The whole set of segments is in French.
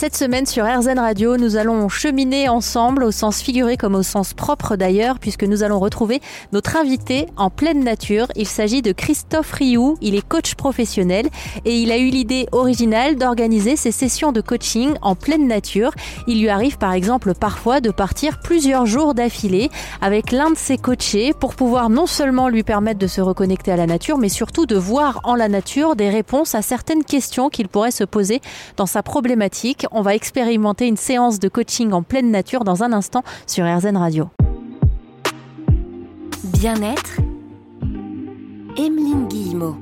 Cette semaine sur RZN Radio, nous allons cheminer ensemble au sens figuré comme au sens propre d'ailleurs, puisque nous allons retrouver notre invité en pleine nature. Il s'agit de Christophe Rioux. Il est coach professionnel et il a eu l'idée originale d'organiser ces sessions de coaching en pleine nature. Il lui arrive par exemple parfois de partir plusieurs jours d'affilée avec l'un de ses coachés pour pouvoir non seulement lui permettre de se reconnecter à la nature, mais surtout de voir en la nature des réponses à certaines questions qu'il pourrait se poser dans sa problématique on va expérimenter une séance de coaching en pleine nature dans un instant sur RZN Radio. Bien-être, Emeline Guillemot.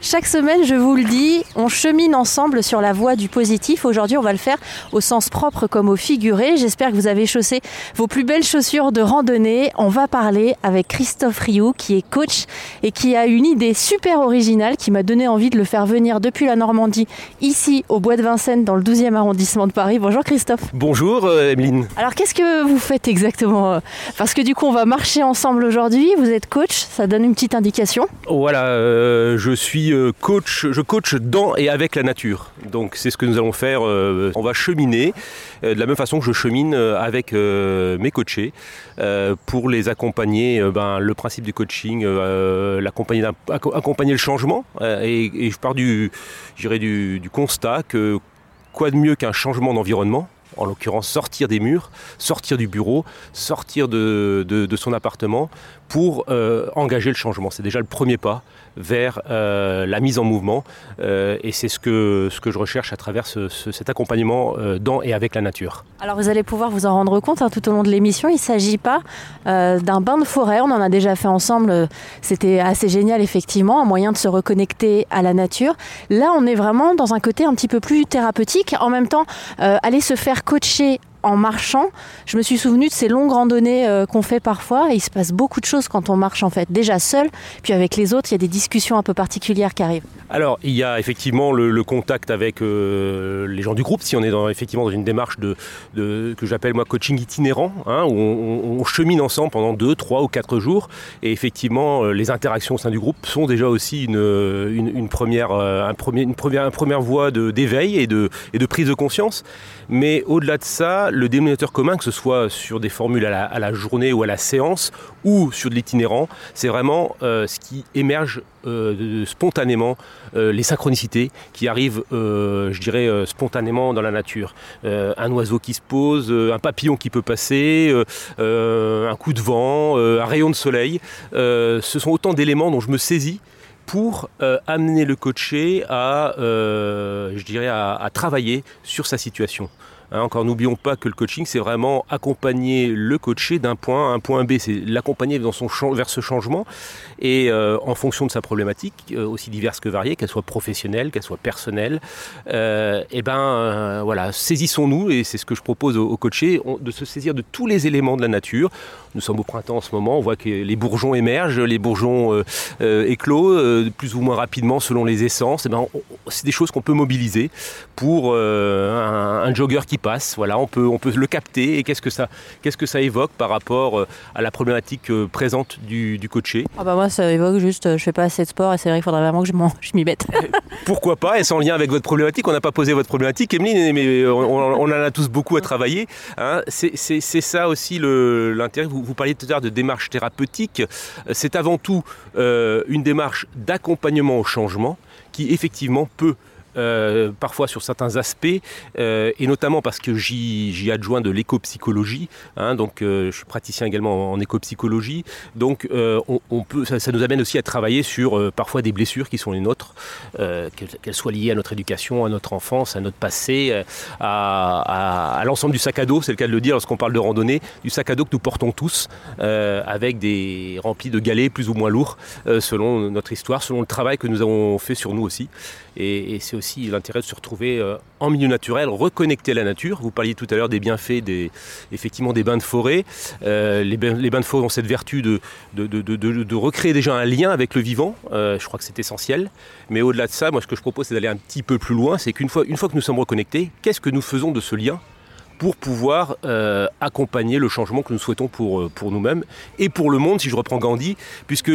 Chaque semaine, je vous le dis, on chemine ensemble sur la voie du positif. Aujourd'hui, on va le faire au sens propre comme au figuré. J'espère que vous avez chaussé vos plus belles chaussures de randonnée. On va parler avec Christophe Rioux, qui est coach et qui a une idée super originale qui m'a donné envie de le faire venir depuis la Normandie, ici au Bois de Vincennes, dans le 12e arrondissement de Paris. Bonjour Christophe. Bonjour euh, Emeline. Alors, qu'est-ce que vous faites exactement Parce que du coup, on va marcher ensemble aujourd'hui. Vous êtes coach, ça donne une petite indication. Voilà, euh, je suis euh, je coach dans et avec la nature. Donc c'est ce que nous allons faire. euh, on va cheminer euh, de la même façon que je chemine avec mes coachés pour les accompagner. ben, le principe du coaching, accompagner le changement. et, je pars du constat que quoi de mieux qu'un changement d'environnement en l'occurrence sortir des murs, sortir du bureau, sortir de, de- son appartement pour euh, engager le changement. C'est déjà le premier pas vers euh, la mise en mouvement euh, et c'est ce que, ce que je recherche à travers ce- ce- cet accompagnement dans et avec la nature. Alors vous allez pouvoir vous en rendre compte hein, tout au long de l'émission. Il ne s'agit pas d'un bain de forêt. On en a déjà fait ensemble. C'était assez génial effectivement, un moyen de se reconnecter à la nature. Là, on est vraiment dans un côté un petit peu plus thérapeutique. En même temps, aller se faire coacher en marchant. Je me suis souvenu de ces longues randonnées euh, qu'on fait parfois. Et il se passe beaucoup de choses quand on marche en fait. Déjà seul, puis avec les autres, il y a des discussions un peu particulières qui arrivent. Alors, il y a effectivement le, contact avec euh, les gens du groupe, si on est dans, effectivement dans une démarche de, que j'appelle moi coaching itinérant, hein, où on, chemine ensemble pendant deux, trois ou quatre jours. Et effectivement, euh, les interactions au sein du groupe sont déjà aussi une, une, première, un premier, une première, une première voie d'éveil et de, et de prise de conscience. Mais au-delà de ça, le dénominateur commun, que ce soit sur des formules à la, journée ou à la séance, ou sur de l'itinérant, c'est vraiment euh, ce qui émerge euh, spontanément, euh, les synchronicités qui arrivent, je dirais, spontanément dans la nature. Un oiseau qui se pose, un papillon qui peut passer, un coup de vent, un rayon de soleil. Ce sont autant d'éléments dont je me saisis pour amener le coaché à, je dirais, à travailler sur sa situation. Hein, encore n'oublions pas que le coaching, c'est vraiment accompagner le coaché d'un point à un point B. C'est l'accompagner vers ce changement et euh, en fonction de sa problématique, euh, aussi diverse que variée, qu'elle soit professionnelle, qu'elle soit personnelle. euh, et ben voilà, saisissons-nous et c'est ce que je propose aux, aux coachés, de se saisir de tous les éléments de la nature. Nous sommes au printemps en ce moment, on voit que les bourgeons émergent, les bourgeons éclos, plus ou moins rapidement selon les essences. Et ben, c'est des choses qu'on peut mobiliser pour un, un jogger qui passe. Voilà, on peut, on peut le capter et qu'est-ce que ça, qu'est-ce que ça évoque par rapport euh, à la problématique euh, présente du, du coaché? Ah bah moi, ça évoque juste, euh, je fais pas assez de sport et c'est vrai qu'il faudrait vraiment que je m'y mette. Pourquoi pas? Et sans lien avec votre problématique, on n'a pas posé votre problématique, Emeline, mais on, en a tous beaucoup à travailler. hein. C'est ça aussi l'intérêt. Vous, vous parliez tout à l'heure de démarche thérapeutique. C'est avant tout euh, une démarche d'accompagnement au changement qui effectivement peut euh, parfois sur certains aspects, euh, et notamment parce que j'y adjoins de l'éco-psychologie, hein, donc euh, je suis praticien également en éco-psychologie, donc on, peut, ça, nous amène aussi à travailler sur parfois des blessures qui sont les nôtres, qu'elles soient liées à notre éducation, à notre enfance, à notre passé, à, l'ensemble du sac à dos, c'est le cas de le dire lorsqu'on parle de randonnée, du sac à dos que nous portons tous, avec des remplis de galets plus ou moins lourds, selon notre histoire, selon le travail que nous avons fait sur nous aussi. Et c'est aussi l'intérêt de se retrouver euh, en milieu naturel, reconnecté à la nature. Vous parliez tout à l'heure des bienfaits des, effectivement des bains de forêt. Euh, les, bains, de forêt ont cette vertu de- de recréer déjà un lien avec le vivant. Euh, je crois que c'est essentiel. Mais au-delà de ça, moi ce que je propose c'est d'aller un petit peu plus loin. C'est qu'une fois, une fois que nous sommes reconnectés, qu'est-ce que nous faisons de ce lien pour pouvoir euh, accompagner le changement que nous souhaitons pour, euh, pour nous-mêmes et pour le monde, si je reprends Gandhi, puisque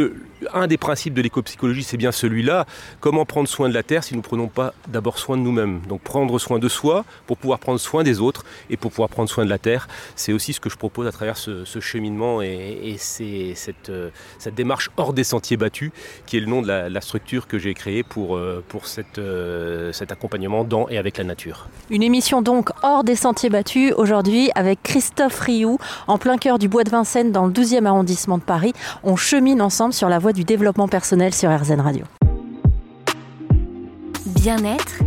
un des principes de l'éco-psychologie, c'est bien celui-là, comment prendre soin de la Terre si nous ne prenons pas d'abord soin de nous-mêmes? Donc prendre soin de soi pour pouvoir prendre soin des autres et pour pouvoir prendre soin de la Terre, c'est aussi ce que je propose à travers ce, cheminement et, c'est cette, euh, cette, démarche hors des sentiers battus qui est le nom de la, structure que j'ai créée pour, pour cette, cet accompagnement dans et avec la nature. Une émission donc hors des sentiers battus aujourd'hui avec Christophe Rioux en plein cœur du bois de Vincennes dans le 12e arrondissement de Paris. On chemine ensemble sur la voie du développement personnel sur RZN Radio. Bien-être,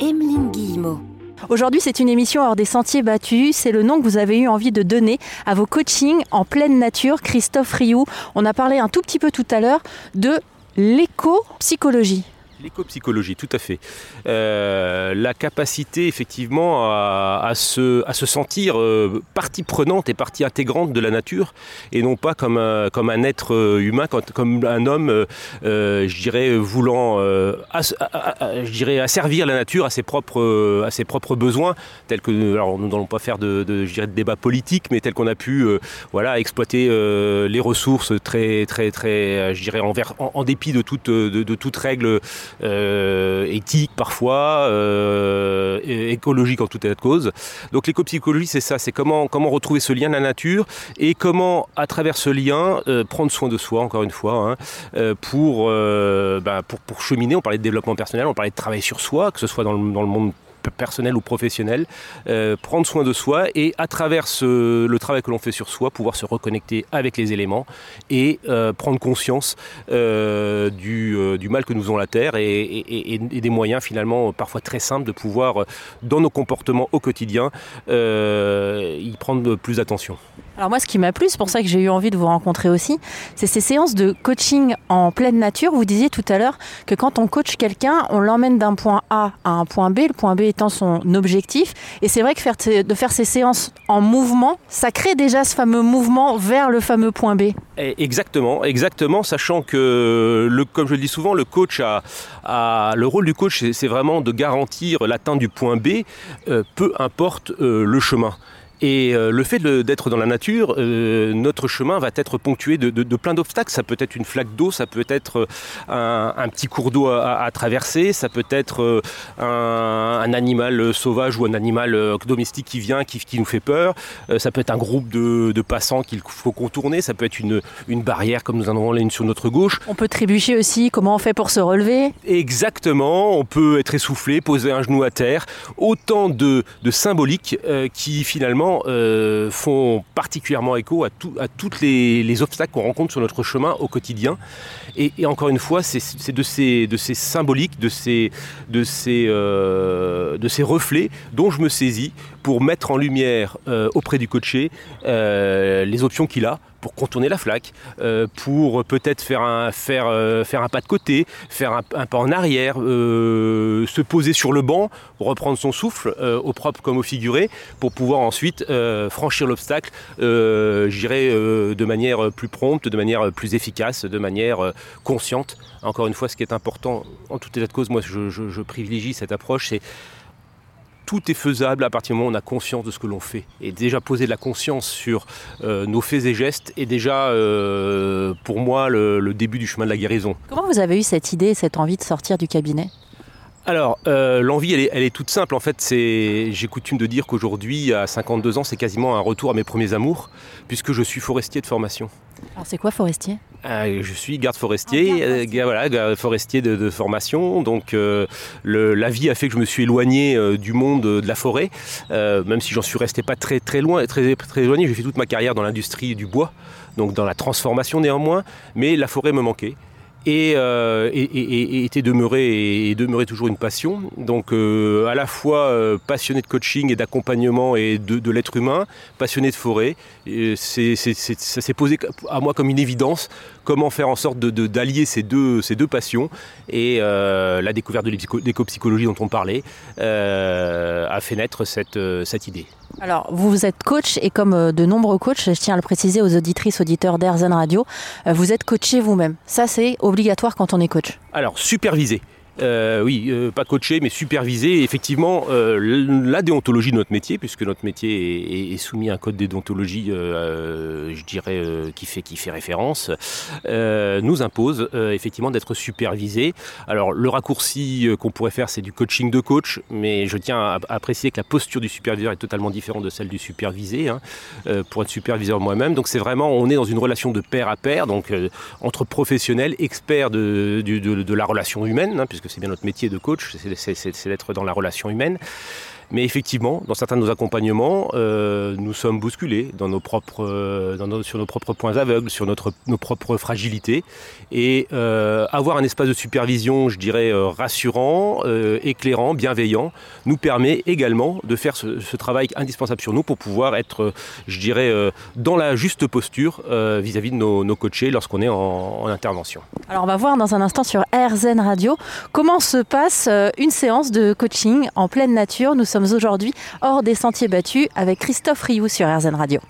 Emeline Guillemot. Aujourd'hui, c'est une émission hors des sentiers battus. C'est le nom que vous avez eu envie de donner à vos coachings en pleine nature. Christophe Rioux, on a parlé un tout petit peu tout à l'heure de l'éco-psychologie. L'éco-psychologie, tout à fait. Euh, la capacité, effectivement, à, se, à se, sentir euh, partie prenante et partie intégrante de la nature, et non pas comme un, comme un être euh, humain, comme un homme, je dirais, voulant, je dirais, asservir la nature à ses propres, à ses propres besoins, tels que, alors nous n'allons pas faire de, de, je de débat politique, mais tel qu'on a pu, voilà, exploiter les ressources très, très, très, je dirais, en, en, dépit de toute, de, de toute règle euh, éthique parfois, euh, écologique en tout état de cause. Donc l'éco-psychologie, c'est ça, c'est comment, comment retrouver ce lien à la nature et comment, à travers ce lien, euh, prendre soin de soi, encore une fois, hein, pour, bah, pour, pour cheminer. On parlait de développement personnel, on parlait de travail sur soi, que ce soit dans le, dans le monde personnel ou professionnel, euh, prendre soin de soi et à travers le travail que l'on fait sur soi, pouvoir se reconnecter avec les éléments et euh, prendre conscience euh, du, mal que nous avons la Terre et, des moyens finalement parfois très simples de pouvoir, dans nos comportements au quotidien, y prendre plus attention. Alors moi, ce qui m'a plu, c'est pour ça que j'ai eu envie de vous rencontrer aussi, c'est ces séances de coaching en pleine nature. Vous disiez tout à l'heure que quand on coach quelqu'un, on l'emmène d'un point A à un point B, le point B son objectif. Et c'est vrai que de faire ces séances en mouvement, ça crée déjà ce fameux mouvement vers le fameux point B. Exactement, exactement, sachant que, le, comme je le dis souvent, le coach a, le rôle du coach, c'est vraiment de garantir l'atteinte du point B, euh, peu importe euh, le chemin. Et euh, le fait d'être dans la nature, euh, notre chemin va être ponctué de, plein d'obstacles. Ça peut être une flaque d'eau, ça peut être euh, un, petit cours d'eau à, traverser, ça peut être un, animal sauvage ou un animal domestique qui vient, qui, nous fait peur. ça peut être un groupe de, passants qu'il faut contourner. Ça peut être une, une barrière comme nous en avons une sur notre gauche. On peut trébucher aussi. Comment on fait pour se relever? Exactement. On peut être essoufflé, poser un genou à terre. Autant de, symboliques qui finalement euh, font particulièrement écho à, tous les, obstacles qu'on rencontre sur notre chemin au quotidien. Et, encore une fois, c'est de ces, symboliques, euh, de ces reflets dont je me saisis pour mettre en lumière euh, auprès du coaché les options qu'il a pour contourner la flaque, euh, pour peut-être faire un, faire, euh, faire un pas de côté, faire un, pas en arrière, euh, se poser sur le banc, reprendre son souffle, au propre comme au figuré, pour pouvoir ensuite franchir l'obstacle, j'irai de manière plus prompte, de manière plus efficace, de manière consciente. Encore une fois, ce qui est important, en tout état de cause, moi je, je privilégie cette approche, c'est tout est faisable à partir du moment où on a conscience de ce que l'on fait. Et déjà poser de la conscience sur euh, nos faits et gestes est déjà euh, pour moi le, début du chemin de la guérison. Comment vous avez eu cette idée, cette envie de sortir du cabinet? Alors, euh, l'envie, elle est, toute simple. En fait, j'ai coutume de dire qu'aujourd'hui, à 52 ans, c'est quasiment un retour à mes premiers amours, puisque je suis forestier de formation. Alors, c'est quoi forestier? Euh, je suis garde forestier, ah, euh, voilà, forestier de, formation. Donc euh, la vie a fait que je me suis éloigné du monde de la forêt, même si j'en suis resté pas très très loin, très très éloigné. J'ai fait toute ma carrière dans l'industrie du bois, donc dans la transformation néanmoins, mais la forêt me manquait et, euh, était demeuré et demeurait toujours une passion. Donc euh, à la fois euh, passionné de coaching et d'accompagnement et de, l'être humain, passionné de forêt. ça s'est posé à moi comme une évidence comment faire en sorte d'allier ces, deux, ces deux passions. Et la découverte de l'éco-psychologie dont on parlait a fait naître cette, cette idée. Alors, vous êtes coach et comme euh, de nombreux coachs, je tiens à le préciser aux auditrices, auditeurs d'Airzen Radio, euh, vous êtes coaché vous-même. Ça, c'est obligatoire quand on est coach. Alors, supervisé. Euh, oui, euh, pas coacher, mais superviser. Effectivement, euh, la déontologie de notre métier, puisque notre métier est, soumis à un code de déontologie, je dirais, qui, fait, référence, nous impose effectivement d'être supervisé. Alors, le raccourci qu'on pourrait faire, c'est du coaching de coach, mais je tiens à, préciser que la posture du superviseur est totalement différente de celle du supervisé, hein, pour être superviseur moi-même. Donc, c'est vraiment, on est dans une relation de pair à pair, donc entre professionnels, experts de, de, la relation humaine, hein, puisque que c'est bien notre métier de coach, c'est d'être dans la relation humaine. Mais effectivement, dans certains de nos accompagnements, euh, nous sommes bousculés dans nos propres, euh, sur nos propres points aveugles, sur notre, nos propres fragilités. Et euh, avoir un espace de supervision, je dirais, rassurant, éclairant, bienveillant, nous permet également de faire ce, travail indispensable sur nous pour pouvoir être, je dirais, dans la juste posture vis-à-vis de nos, coachés lorsqu'on est en, en, intervention. Alors on va voir dans un instant sur RZN Radio comment se passe une séance de coaching en pleine nature. Nous aujourd'hui hors des sentiers battus avec Christophe Rioux sur RZN Radio.